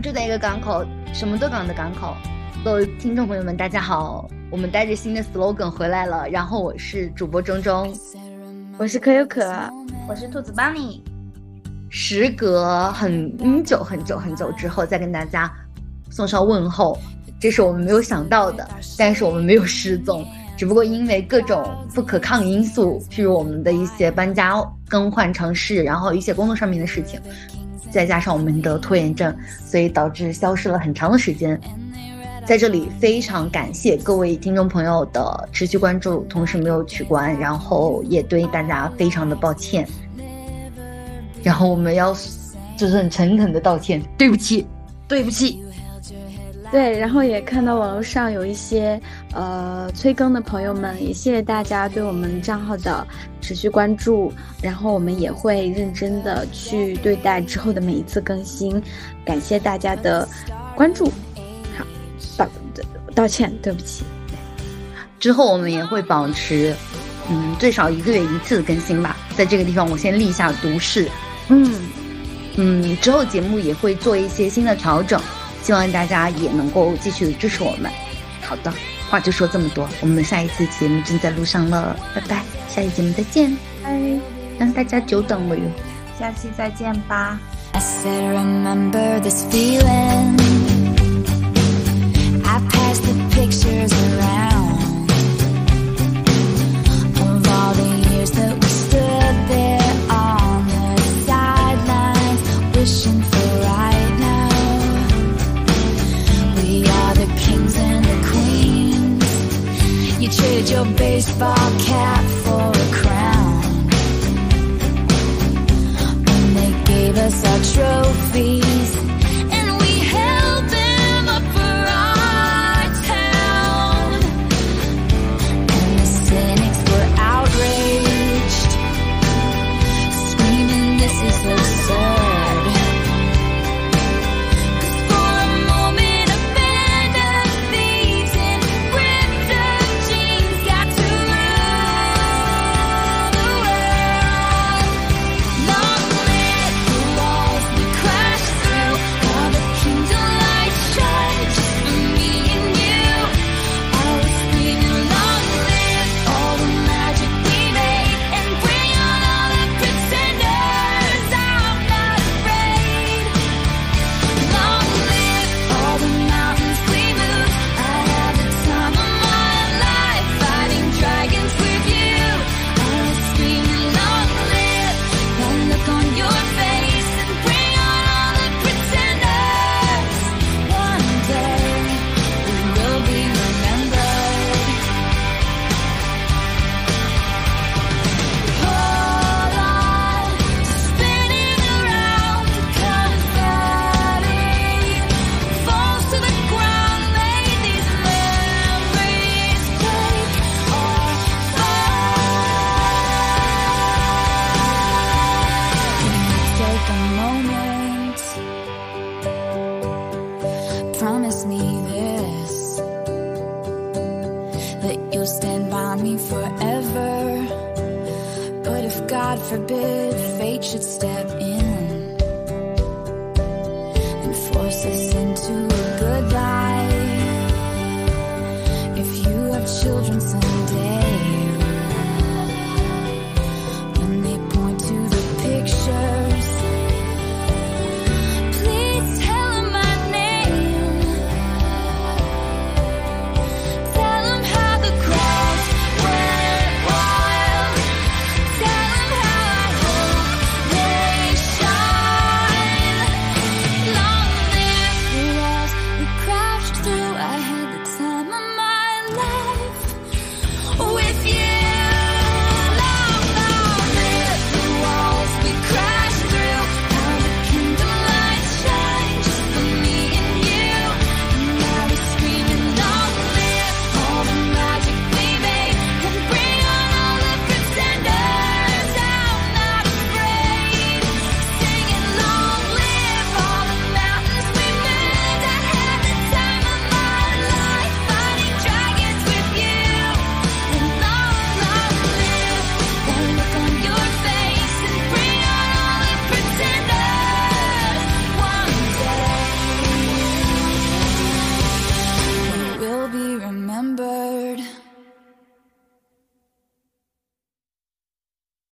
们住在一个港口，什么都港的港口。各位听众朋友们，大家好，我们带着新的 slogan 回来了。然后我是主播中中，我是可有可，我是兔子 Bunny。时隔很久很久很久之后，再跟大家送上问候，这是我们没有想到的。但是我们没有失踪，只不过因为各种不可抗因素，譬如我们的一些搬家、更换城市，然后一些工作上面的事情，再加上我们的拖延症，所以导致消失了很长的时间。在这里非常感谢各位听众朋友的持续关注，同时没有取关，然后也对大家非常的抱歉。然后我们要就是很诚恳的道歉，对不起，对不起。对，然后也看到网络上有一些呃催更的朋友们，也谢谢大家对我们账号的持续关注，然后我们也会认真的去对待之后的每一次更新，感谢大家的关注。好道道歉，对不起。之后我们也会保持，嗯，最少一个月一次的更新吧。在这个地方，我先立下毒誓。嗯嗯，之后节目也会做一些新的调整，希望大家也能够继续支持我们。好的，话就说这么多，我们下一次节目正在路上了，拜拜，下一节目再见，拜，让大家久等了哟，下期再见吧。pictures trade your baseball cap for a crown. When they gave us our trophies. promise me this that you'll stand by me forever. But if God forbid fate should step in and force us into